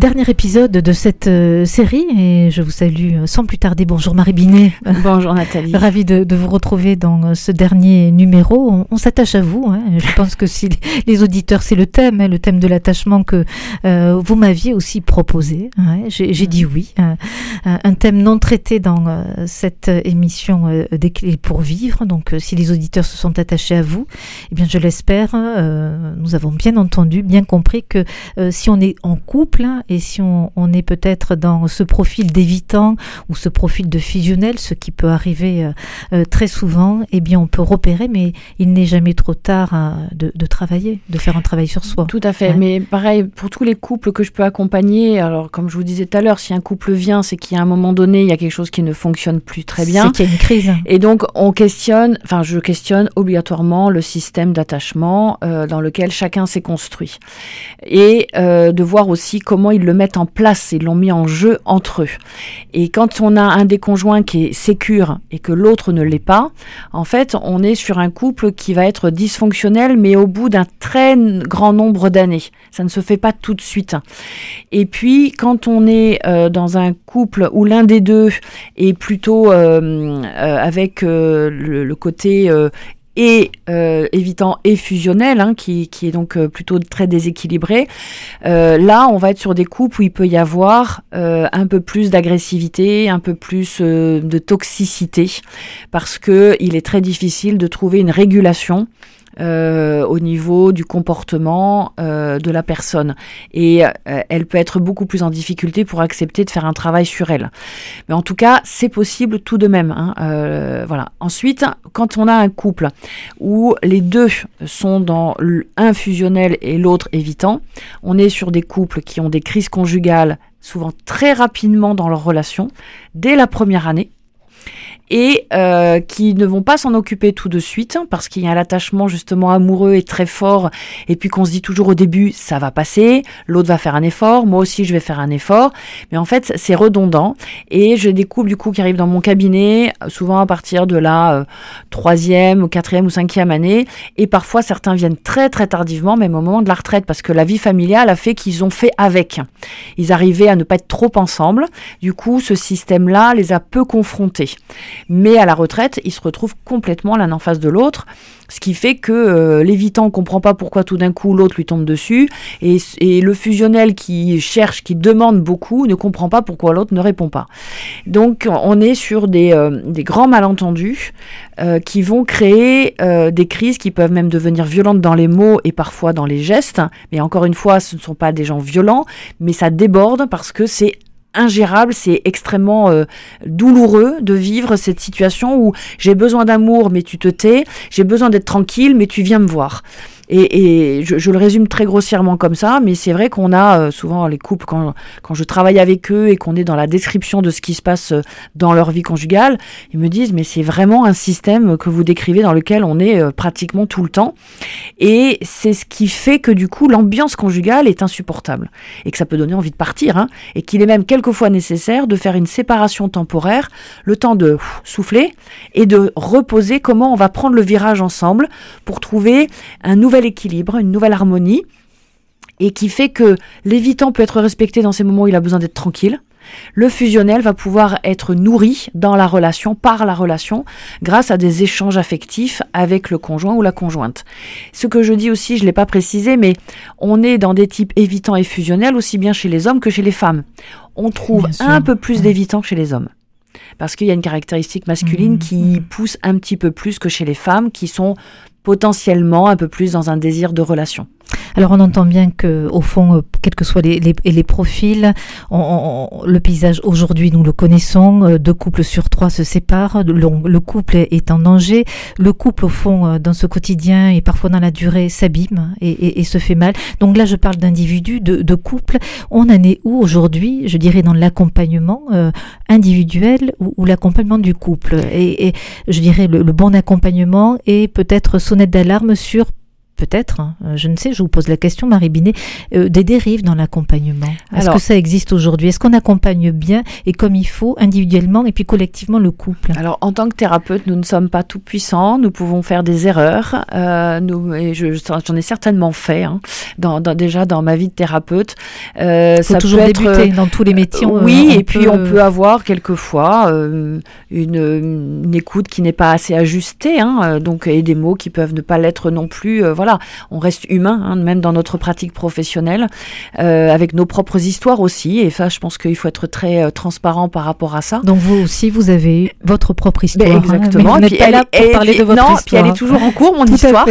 Dernier épisode de cette euh, série et je vous salue euh, sans plus tarder. Bonjour Marie Binet. Bonjour Nathalie. Ravi de, de, vous retrouver dans euh, ce dernier numéro. On, on s'attache à vous. Hein. Je pense que si les auditeurs, c'est le thème, hein, le thème de l'attachement que euh, vous m'aviez aussi proposé. Hein. J'ai dit oui. un thème non traité dans cette émission des clés pour vivre. Donc si les auditeurs se sont attachés à vous, eh bien je l'espère. nous avons bien entendu, bien compris que si on est en couple, hein, et si on, on est peut-être dans ce profil d'évitant ou ce profil de fusionnel, ce qui peut arriver euh, euh, très souvent, eh bien on peut repérer, mais il n'est jamais trop tard euh, de, de, travailler, de faire un travail sur soi. Tout à fait. Hein mais pareil, pour tous les couples que je peux accompagner, alors comme je vous disais tout à l'heure, si un couple vient, c'est qu'à un moment donné, il y a quelque chose qui ne fonctionne plus très bien. C'est qu'il y a une crise. Et donc on questionne, enfin je questionne obligatoirement le système d'attachement euh, dans lequel chacun s'est construit. Et euh, de voir aussi comment il le mettent en place, ils l'ont mis en jeu entre eux. Et quand on a un des conjoints qui est sécure et que l'autre ne l'est pas, en fait, on est sur un couple qui va être dysfonctionnel, mais au bout d'un très grand nombre d'années. Ça ne se fait pas tout de suite. Et puis, quand on est euh, dans un couple où l'un des deux est plutôt euh, euh, avec le, le, côté et euh, évitant et fusionnel, hein, qui, est donc euh, plutôt très déséquilibré. Euh, là, on va être sur des couples où il peut y avoir un peu plus d'agressivité, un peu plus de toxicité, parce que il est très difficile de trouver une régulation euh, au niveau du comportement euh, de la personne. Et euh, elle peut être beaucoup plus en difficulté pour accepter de faire un travail sur elle. Mais en tout cas, c'est possible tout de même. Hein, euh, voilà. Ensuite, quand on a un couple où les deux sont dans un fusionnel et l'autre évitant, on est sur des couples qui ont des crises conjugales souvent très rapidement dans leur relation, dès la première année et euh, qui ne vont pas s'en occuper tout de suite parce qu'il y a l'attachement justement amoureux et très fort et puis qu'on se dit toujours au début ça va passer, l'autre va faire un effort, moi aussi je vais faire un effort, mais en fait c'est redondant et je découvre du coup qui arrivent dans mon cabinet souvent à partir de la euh, troisième ou quatrième ou cinquième année et parfois certains viennent très très tardivement même au moment de la retraite parce que la vie familiale a fait qu'ils ont fait avec. Ils arrivaient à ne pas être trop ensemble, du coup ce système là les a peu confrontés. Mais à la retraite, ils se retrouvent complètement l'un en face de l'autre, ce qui fait que euh, l'évitant comprend pas pourquoi tout d'un coup l'autre lui tombe dessus, et, et, le fusionnel qui cherche, qui demande beaucoup, ne comprend pas pourquoi l'autre ne répond pas. Donc on est sur des, euh, des grands malentendus euh, qui vont créer des crises qui peuvent même devenir violentes dans les mots et parfois dans les gestes. Mais encore une fois, ce ne sont pas des gens violents, mais ça déborde parce que c'est ingérable, c'est extrêmement euh, douloureux de vivre cette situation où j'ai besoin d'amour mais tu te tais, j'ai besoin d'être tranquille mais tu viens me voir. Et, je, le résume très grossièrement comme ça, mais c'est vrai qu'on a euh, souvent les couples, quand, quand je travaille avec eux et qu'on est dans la description de ce qui se passe euh, dans leur vie conjugale, ils me disent, mais c'est vraiment un système que vous décrivez dans lequel on est euh, pratiquement tout le temps. Et c'est ce qui fait que du coup, l'ambiance conjugale est insupportable. Et que ça peut donner envie de partir, hein, et qu'il est même quelquefois nécessaire de faire une séparation temporaire, le temps de souffler et de reposer comment on va prendre le virage ensemble pour trouver un nouvel équilibre, une nouvelle harmonie, et qui fait que l'évitant peut être respecté dans ces moments où il a besoin d'être tranquille. Le fusionnel va pouvoir être nourri dans la relation, par la relation, grâce à des échanges affectifs avec le conjoint ou la conjointe. Ce que je dis aussi, je ne l'ai pas précisé, mais on est dans des types évitants et fusionnels aussi bien chez les hommes que chez les femmes. On trouve un peu plus d'évitants chez les hommes parce qu'il y a une caractéristique masculine mmh, qui mmh. pousse un petit peu plus que chez les femmes qui sont potentiellement un peu plus dans un désir de relation. Alors on entend bien que au fond, euh, quels que soient les, les, les profils, le paysage aujourd'hui nous le connaissons. Euh, deux couples sur trois se séparent. Le, le, couple est en danger. Le couple au fond euh, dans ce quotidien et parfois dans la durée s'abîme et, se fait mal. Donc là je parle d'individus, de, couples. On en est où aujourd'hui Je dirais dans l'accompagnement individuel ou, l'accompagnement du couple? Et, et, je dirais le, le bon accompagnement et peut-être sonnette d'alarme sur peut-être, hein, je ne sais, je vous pose la question, Marie Binet, euh, des dérives dans l'accompagnement Est-ce que ça existe aujourd'hui? Est-ce qu'on accompagne bien et comme il faut, individuellement et puis collectivement le couple? Alors, en tant que thérapeute, nous ne sommes pas tout puissants, nous pouvons faire des erreurs, euh, nous, et j'en ai certainement fait, hein, dans, déjà dans ma vie de thérapeute. Euh, ça toujours peut débuter dans tous les métiers. oui, et puis on peut avoir quelquefois une, une, écoute qui n'est pas assez ajustée, hein, donc et des mots qui peuvent ne pas l'être non plus. voilà, on reste humain, hein, même dans notre pratique professionnelle, euh, avec nos propres histoires aussi. Et ça, je pense qu'il faut être très euh, transparent par rapport à ça. Donc vous aussi, vous avez votre propre histoire. Ben, exactement. Hein, mais vous pas là pour parler de votre non, histoire. puis elle est toujours en cours, mon histoire.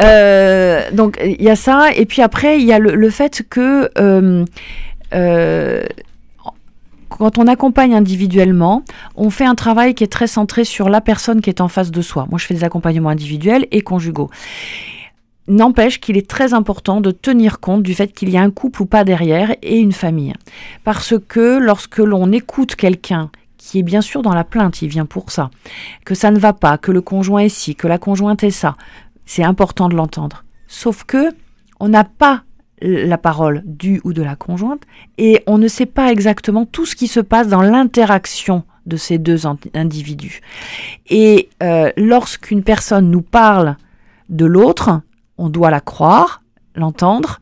Euh, donc il y a ça, et puis après il y a le, fait que quand on accompagne individuellement, on fait un travail qui est très centré sur la personne qui est en face de soi. Moi, je fais des accompagnements individuels et conjugaux. N'empêche qu'il est très important de tenir compte du fait qu'il y a un couple ou pas derrière et une famille. Parce que lorsque l'on écoute quelqu'un qui est bien sûr dans la plainte, il vient pour ça, que ça ne va pas, que le conjoint est ci, que la conjointe est ça, c'est important de l'entendre. Sauf que on n'a pas la parole du ou de la conjointe et on ne sait pas exactement tout ce qui se passe dans l'interaction de ces deux individus. Et euh, lorsqu'une personne nous parle de l'autre, on doit la croire, l'entendre.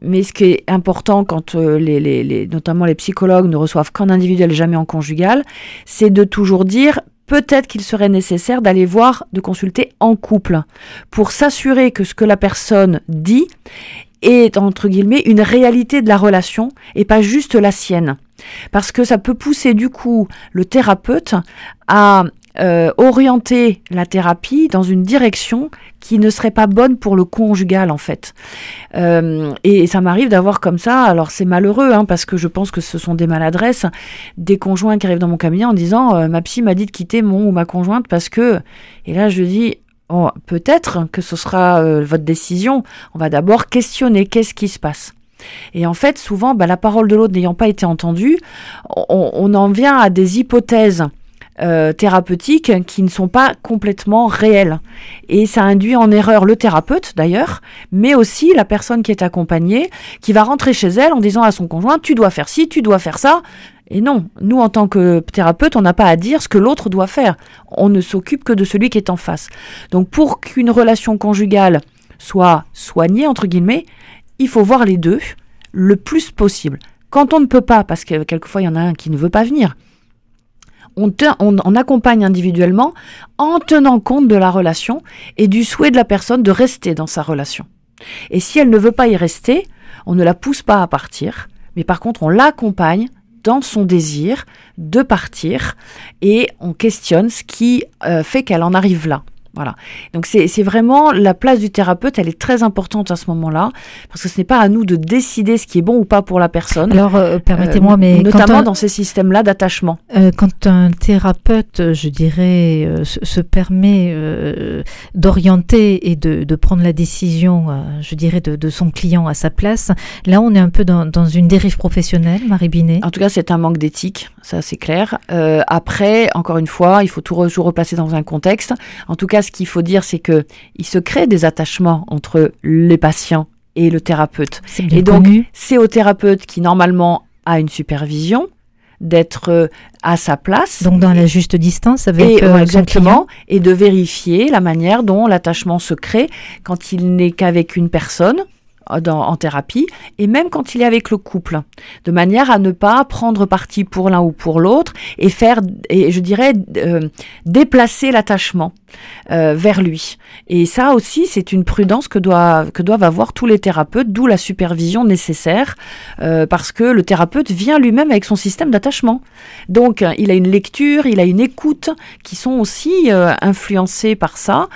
Mais ce qui est important quand euh, les, notamment les psychologues ne reçoivent qu'en individuel, jamais en conjugal, c'est de toujours dire peut-être qu'il serait nécessaire d'aller voir, de consulter en couple, pour s'assurer que ce que la personne dit est, entre guillemets, une réalité de la relation et pas juste la sienne. Parce que ça peut pousser du coup le thérapeute à euh, orienter la thérapie dans une direction qui ne serait pas bonne pour le conjugal en fait. Euh, et ça m'arrive d'avoir comme ça, alors c'est malheureux hein, parce que je pense que ce sont des maladresses, des conjoints qui arrivent dans mon cabinet en disant euh, ma psy m'a dit de quitter mon ou ma conjointe parce que, et là je dis oh, peut-être que ce sera votre décision, on va d'abord questionner qu'est-ce qui se passe. Et en fait, souvent, bah, la parole de l'autre n'ayant pas été entendue, on, on en vient à des hypothèses euh, thérapeutiques qui ne sont pas complètement réelles. Et ça induit en erreur le thérapeute d'ailleurs, mais aussi la personne qui est accompagnée, qui va rentrer chez elle en disant à son conjoint, tu dois faire ci, tu dois faire ça. Et non, nous en tant que thérapeute, on n'a pas à dire ce que l'autre doit faire. On ne s'occupe que de celui qui est en face. Donc pour qu'une relation conjugale soit soignée, entre guillemets, il faut voir les deux le plus possible. Quand on ne peut pas, parce que quelquefois il y en a un qui ne veut pas venir, on, accompagne individuellement en tenant compte de la relation et du souhait de la personne de rester dans sa relation. Et si elle ne veut pas y rester, on ne la pousse pas à partir, mais par contre on l'accompagne dans son désir de partir et on questionne ce qui euh, fait qu'elle en arrive là. Voilà. Donc c'est vraiment la place du thérapeute, elle est très importante à ce moment-là, parce que ce n'est pas à nous de décider ce qui est bon ou pas pour la personne. Alors euh, permettez-moi, euh, mais notamment dans ces systèmes-là d'attachement. Euh, quand un thérapeute, je dirais, se, permet d'orienter et de, de, prendre la décision, je dirais, de, de, son client à sa place, là on est un peu dans, dans une dérive professionnelle, Marie Binet. En tout cas, c'est un manque d'éthique, ça c'est clair. après, encore une fois, il faut tout, toujours replacer dans un contexte. En tout cas, ce qu'il faut dire, c'est que il se crée des attachements entre les patients et le thérapeute. Et donc, c'est au thérapeute qui normalement a une supervision d'être euh, à sa place. Donc dans la juste distance avec et, euh, exactement, et de vérifier la manière dont l'attachement se crée quand il n'est qu'avec une personne en thérapie, et même quand il est avec le couple, de manière à ne pas prendre parti pour l'un ou pour l'autre et faire, et je dirais, euh, déplacer l'attachement euh, vers lui. Et ça aussi, c'est une prudence que, que doivent avoir tous les thérapeutes, d'où la supervision nécessaire, euh, parce que le thérapeute vient lui-même avec son système d'attachement. Donc, il a une lecture, il a une écoute qui sont aussi influencées par ça.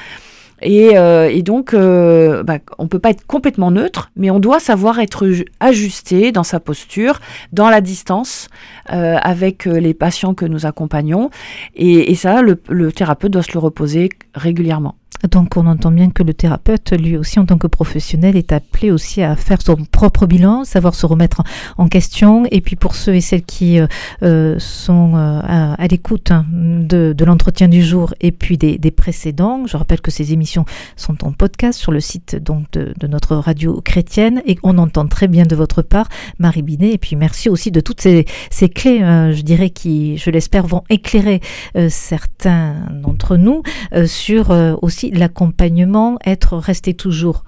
Et, euh, et donc, euh, bah, on peut pas être complètement neutre, mais on doit savoir être ajusté dans sa posture, dans la distance euh, avec euh, les patients que nous accompagnons. Et, et ça, le, le, thérapeute doit se le reposer régulièrement. Donc on entend bien que le thérapeute, lui aussi en tant que professionnel, est appelé aussi à faire son propre bilan, savoir se remettre en question. Et puis pour ceux et celles qui euh, euh, sont euh, à, l'écoute hein, de, l'entretien du jour et puis des, précédents, je rappelle que ces émissions sont en podcast sur le site donc de, notre radio chrétienne et on entend très bien de votre part, Marie Binet. Et puis merci aussi de toutes ces, ces clés, je dirais, qui, je l'espère, vont éclairer certains d'entre nous sur aussi l'accompagnement, être resté toujours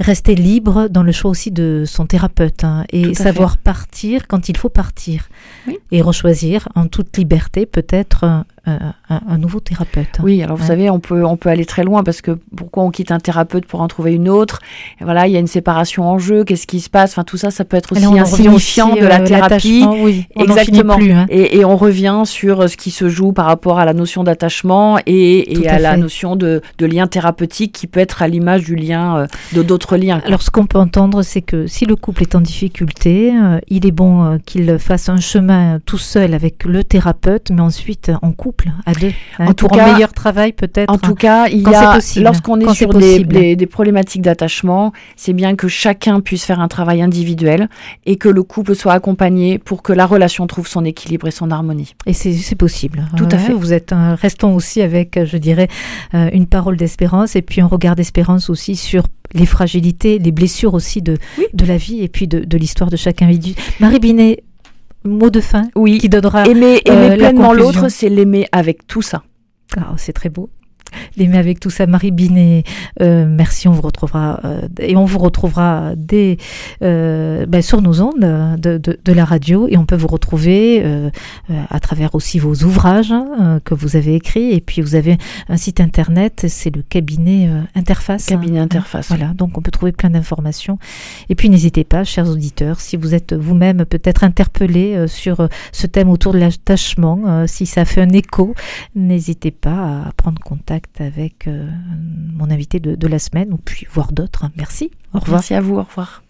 rester libre dans le choix aussi de son thérapeute hein, et savoir partir quand il faut partir. Et rechoisir en toute liberté peut-être un, nouveau thérapeute. Oui, alors vous savez, on peut, on peut aller très loin parce que pourquoi on quitte un thérapeute pour en trouver une autre? Et Voilà, il y a une séparation en jeu, qu'est-ce qui se passe? Enfin, tout ça, ça peut être aussi insignifiant de la euh, thérapie. Oui, Exactement. Plus, hein. et, et, on revient sur ce qui se joue par rapport à la notion d'attachement et, et à, la notion de, de, lien thérapeutique qui peut être à l'image du lien, euh, de d'autres liens. Alors, ce qu'on peut entendre, c'est que si le couple est en difficulté, euh, il est bon qu'il fasse un chemin tout seul avec le thérapeute, mais ensuite en couple à deux. Hein, en tout cas, un meilleur travail peut-être. En tout cas, il y a, lorsqu'on est, sur des, des, problématiques d'attachement, c'est bien que chacun puisse faire un travail individuel et que le couple soit accompagné pour que la relation trouve son équilibre et son harmonie. Et c'est possible. Tout à fait. Vous êtes restons aussi avec, je dirais, euh, une parole d'espérance et puis un regard d'espérance aussi sur les fragilités, les blessures aussi de, de la vie et puis de, de l'histoire de chaque individu. Marie Binet, mot de fin oui. qui donnera aimer, aimer euh, pleinement l'autre, c'est l'aimer avec tout ça. Ah, c'est très beau l'aimer avec tout ça. Marie Binet, euh, merci, on vous retrouvera euh, et on vous retrouvera dès, euh, ben, sur nos ondes de, de, de, la radio et on peut vous retrouver à travers aussi vos ouvrages hein, que vous avez écrits et puis vous avez un site internet, c'est le cabinet interface. Cabinet interface. Voilà, donc on peut trouver plein d'informations et puis n'hésitez pas, chers auditeurs, si vous êtes vous-même peut-être interpellé sur ce thème autour de l'attachement, si ça fait un écho, n'hésitez pas à prendre contact avec euh, mon invité de, la semaine, ou puis voir d'autres. Merci. Au revoir. Merci à vous. Au revoir.